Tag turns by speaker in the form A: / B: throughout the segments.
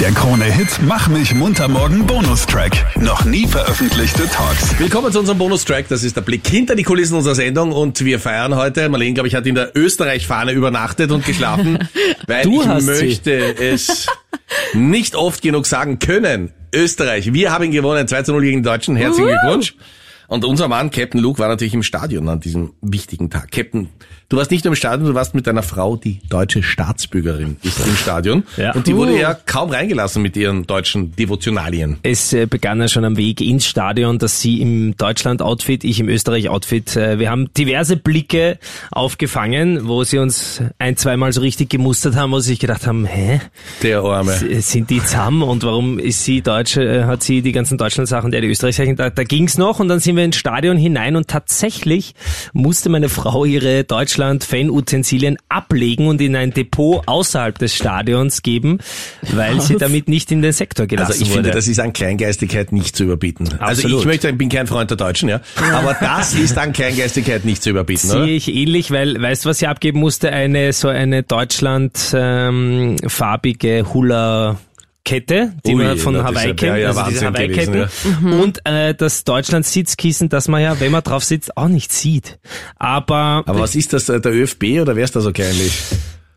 A: Der Krone-Hit Mach mich munter morgen Bonustrack. Noch nie veröffentlichte Talks.
B: Willkommen zu unserem Bonustrack. Das ist der Blick hinter die Kulissen unserer Sendung und wir feiern heute. Marlene, glaube ich, hat in der Österreich-Fahne übernachtet und geschlafen, weil
C: Du
B: ich
C: hast sie.
B: möchte es nicht oft genug sagen können. Österreich, wir haben gewonnen 2 zu 0 gegen die Deutschen. Herzlichen Glückwunsch. Und unser Mann, Captain Luke, war natürlich im Stadion an diesem wichtigen Tag. Captain, du warst nicht nur im Stadion, du warst mit deiner Frau, die deutsche Staatsbürgerin, ist im Stadion.
C: Ja.
B: Und die wurde
C: Uh.
B: ja kaum reingelassen mit ihren deutschen Devotionalien.
C: Es äh, begann ja schon am Weg ins Stadion, dass sie im Deutschland-Outfit, ich im Österreich-Outfit, äh, wir haben diverse Blicke aufgefangen, wo sie uns ein, zweimal so richtig gemustert haben, wo sie sich gedacht haben, hä,
B: Der Arme.
C: S- sind die zahm und warum ist sie Deutsche, äh, hat sie die ganzen Deutschland-Sachen, der die Österreich-Sachen, da, da ging's noch und dann sind wir ins Stadion hinein und tatsächlich musste meine Frau ihre Deutschland-Fan-Utensilien ablegen und in ein Depot außerhalb des Stadions geben, weil sie damit nicht in den Sektor gelassen
B: Also ich
C: wurde.
B: finde, das ist an Kleingeistigkeit nicht zu überbieten. Also
C: Absolut.
B: ich möchte, ich bin kein Freund der Deutschen, ja. Aber das ist an Kleingeistigkeit nicht zu überbieten?
C: Sehe ich ähnlich, weil weißt du, was sie abgeben musste? Eine so eine Deutschland ähm, farbige Hula Kette, die
B: Ui,
C: man von
B: na, das
C: Hawaii
B: ja-
C: kennt,
B: ja,
C: also diese Hawaii-Ketten.
B: gewesen,
C: Und äh, das Deutschland-Sitzkissen, das man ja, wenn man drauf sitzt, auch nicht sieht. Aber,
B: Aber was ist das, äh, der ÖFB oder wer ist da so kleinlich?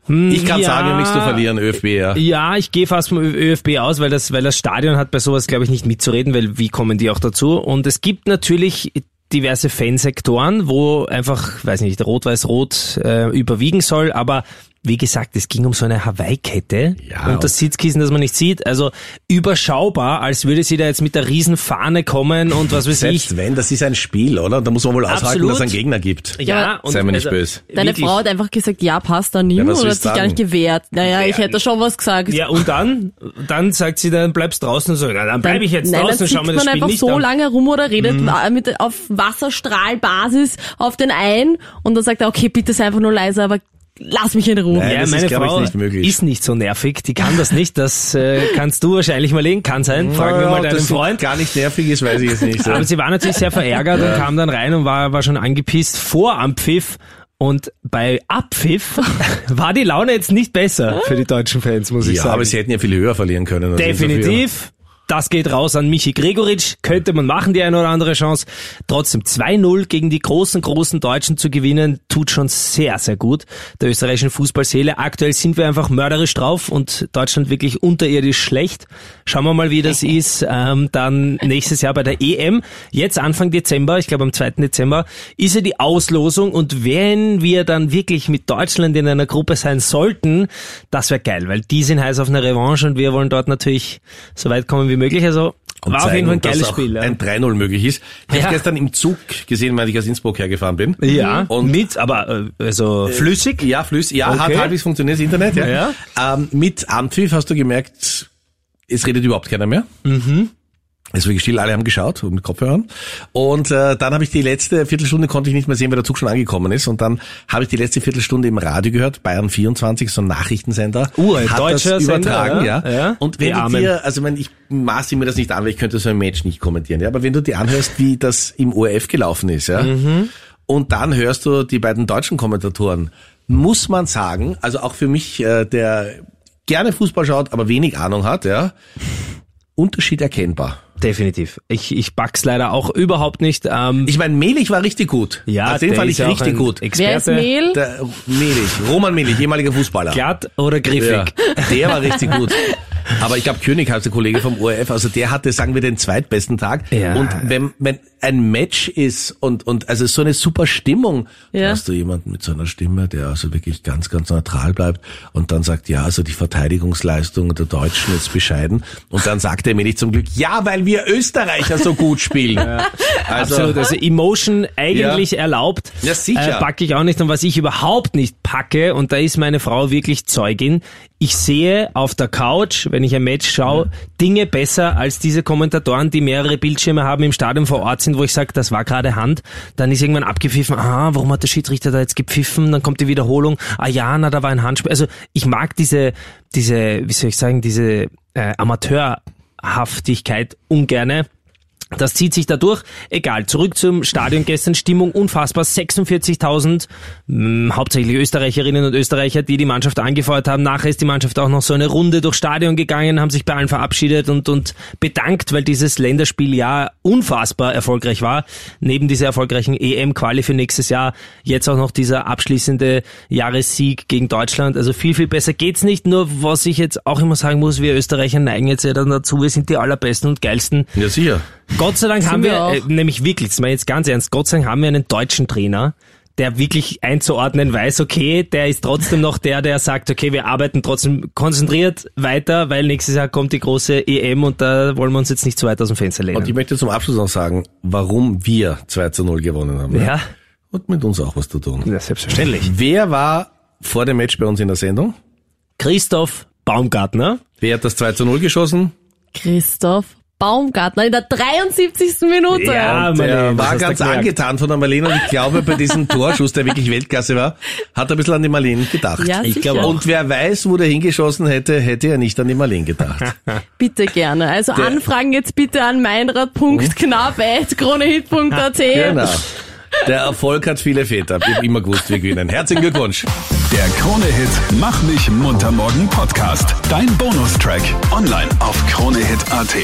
B: Ich kann
C: ja.
B: sagen, nichts zu verlieren, ÖFB, ja.
C: ja, ich gehe fast vom ÖFB aus, weil das, weil das Stadion hat bei sowas, glaube ich, nicht mitzureden, weil wie kommen die auch dazu? Und es gibt natürlich diverse Fansektoren, wo einfach, weiß nicht, Rot-Weiß-Rot äh, überwiegen soll, aber wie gesagt, es ging um so eine Hawaii-Kette
B: Ja,
C: und das Sitzkissen, das man nicht sieht. Also überschaubar, als würde sie da jetzt mit der Riesenfahne kommen und was weiß
B: Selbst
C: ich.
B: wenn, das ist ein Spiel, oder? Da muss man wohl aushalten,
C: Absolut.
B: dass es einen Gegner gibt.
C: Ja, und
B: Sei mir nicht
C: also,
B: böse.
D: Deine
C: wirklich-
D: Frau hat einfach gesagt, ja, passt da nimm,
B: Ja, was
D: oder hat sich
B: du
D: gar nicht
B: sagen?
D: gewehrt. Naja, ich hätte schon was gesagt.
C: Ja, und dann, dann sagt sie, dann bleibst draußen und so, ja, dann bleib ich jetzt
D: Nein,
C: draußen,
D: dann
C: schau
D: sitzt
C: mir das
D: man
C: Spiel
D: einfach
C: nicht
D: so
C: an. Mhm.
D: lange rum oder redet wa- mit, auf Wasserstrahlbasis auf den ein und dann sagt er, okay, bitte sei einfach nur leise, aber lass mich in Ruhe.
B: Nein,
C: Ja,
B: das ist,
C: meine
B: ich,
C: Frau
B: nicht möglich.
C: ist nicht so nervig, die kann das nicht, das äh, kannst du wahrscheinlich mal legen, kann sein, fragen wir mal
B: Ja,
C: deinen Freund.
B: gar nicht nervig ist, weiß ich jetzt nicht.
C: Aber sie war natürlich sehr verärgert und kam dann rein und war, war schon angepisst vor Ampfiff. Und bei Abpfiff war die Laune jetzt nicht besser für die deutschen Fans, muss ich
B: ja,
C: sagen.
B: aber sie hätten ja viel höher verlieren können.
C: Definitiv. Das geht raus an Michi Gregoritsch. Könnte man machen, die eine oder andere Chance. Trotzdem 2-0 gegen die großen, großen Deutschen zu gewinnen, tut schon sehr, sehr gut. Der österreichischen Fußballseele. Aktuell sind wir einfach mörderisch drauf und Deutschland wirklich unterirdisch schlecht. Schauen wir mal, wie das ist. Ähm, dann nächstes Jahr bei der EM. Jetzt Anfang Dezember, ich glaube am 2. Dezember, ist ja die Auslosung. Und wenn wir dann wirklich mit Deutschland in einer Gruppe sein sollten, das wäre geil, weil die sind heiß auf eine Revanche und wir wollen dort natürlich so weit kommen wie möglich. Also
B: Und
C: war auf jeden Fall ein
B: zeigen,
C: geiles Spiel. Ja.
B: Ein 3-0 möglich ist. Ich
C: Ja.
B: habe gestern im Zug gesehen, weil ich aus Innsbruck hergefahren bin.
C: ja,
B: Und
C: mit, aber äh, also flüssig.
B: Ja, flüssig. Ja, hat
C: Okay.
B: halbwegs funktioniert das Internet, ja.
C: Ja.
B: Ähm, mit Anpfiff hast du gemerkt, es redet überhaupt keiner mehr. Mhm. Es war still, alle haben geschaut mit Kopfhörern. Und äh, dann habe ich die letzte Viertelstunde konnte ich nicht mehr sehen, weil der Zug schon angekommen ist. Und dann habe ich die letzte Viertelstunde im Radio gehört, Bayern 24, so ein Nachrichtensender.
C: Ein
B: hat
C: deutscher
B: das übertragen,
C: Sender,
B: ja.
C: ja.
B: Und
C: Die
B: wenn du
C: Armen.
B: dir, also ich, meine, ich maße mir das nicht an, weil ich könnte so ein Match nicht kommentieren, ja. Aber wenn du dir anhörst, wie das im ORF gelaufen ist, ja,
C: Mhm.
B: und dann hörst du die beiden deutschen Kommentatoren, muss man sagen, also auch für mich, äh, der gerne Fußball schaut, aber wenig Ahnung hat, ja, Unterschied erkennbar.
C: Definitiv. Ich, ich back's leider auch überhaupt nicht. Ähm,
B: Ich meine, Melich war richtig gut.
C: ja,
B: auf den
C: der
B: fand
C: ist
B: ich richtig gut.
D: Wer ist
C: Experte.
D: Mehl?
B: Der Melich, Roman Melich, ehemaliger Fußballer.
C: Glatt oder griffig?
B: Ja, der war richtig gut. Aber ich glaube, König heißt der Kollege vom ORF, also der hatte, sagen wir, den zweitbesten Tag.
C: Ja.
B: Und wenn, wenn ein Match ist und, und also so eine super Stimmung,
D: Ja.
B: hast du jemanden mit so einer Stimme, der also wirklich ganz, ganz neutral bleibt und dann sagt, ja, also die Verteidigungsleistung der Deutschen ist bescheiden. Und dann sagt er mir nicht zum Glück, ja, weil wir Österreicher so gut spielen. Also,
C: Absolut, also Emotion eigentlich erlaubt.
B: Ja, sicher.
C: Äh, packe ich auch nicht. Und was ich überhaupt nicht packe, und da ist meine Frau wirklich Zeugin, ich sehe auf der Couch, wenn ich ein Match schaue, Dinge besser als diese Kommentatoren, die mehrere Bildschirme haben im Stadion vor Ort sind, wo ich sage, das war gerade Hand. Dann ist irgendwann abgepfiffen, ah, warum hat der Schiedsrichter da jetzt gepfiffen? Dann kommt die Wiederholung, ah ja, na, da war ein Handspiel. Also ich mag diese, diese, wie soll ich sagen, diese äh, Amateurhaftigkeit ungerne. Das zieht sich dadurch. Egal, zurück zum Stadion gestern. Stimmung unfassbar. 46.000, mh, hauptsächlich Österreicherinnen und Österreicher, die die Mannschaft angefeuert haben. Nachher ist die Mannschaft auch noch so eine Runde durchs Stadion gegangen, haben sich bei allen verabschiedet und, und bedankt, weil dieses Länderspiel ja unfassbar erfolgreich war. Neben dieser erfolgreichen EM-Quali für nächstes Jahr jetzt auch noch dieser abschließende Jahressieg gegen Deutschland. Also viel, viel besser geht's nicht. Nur was ich jetzt auch immer sagen muss, wir Österreicher neigen jetzt ja dann dazu, wir sind die allerbesten und geilsten.
B: Ja, sicher.
C: Gott sei Dank haben
D: wir
C: wir, äh, nämlich wirklich, das meine jetzt ganz ernst, Gott sei Dank haben wir einen deutschen Trainer, der wirklich einzuordnen weiß, okay, der ist trotzdem noch der, der sagt, okay, wir arbeiten trotzdem konzentriert weiter, weil nächstes Jahr kommt die große EM und da wollen wir uns jetzt nicht zu weit aus dem Fenster
B: Und ich möchte zum Abschluss noch sagen, warum wir 2 zu 0 gewonnen haben.
C: Ja,
B: Hat mit uns auch was zu tun.
C: ja, selbstverständlich.
B: Wer war vor dem Match bei uns in der Sendung?
C: Christoph Baumgartner.
B: Wer hat das 2 zu 0 geschossen?
D: Christoph Baumgartner in der 73. Minute.
C: Ja,
B: Der
C: Marlene,
B: war ganz angetan von der Marlene und ich glaube, bei diesem Torschuss, der wirklich Weltklasse war, hat er ein bisschen an die Marlene gedacht.
D: Ja,
C: Ich glaube.
B: Und wer weiß, wo der hingeschossen hätte, hätte er nicht an die Marlene gedacht.
D: Bitte gerne. Also Anfragen jetzt bitte an meinrad.knapp.kronehit.at.
B: genau. Der Erfolg hat viele Väter. Ich hab immer gewusst, wir gewinnen. Herzlichen Glückwunsch.
A: Der Krone-Hit Mach mich munter morgen Podcast. Dein Bonustrack. Online auf kronehit.at.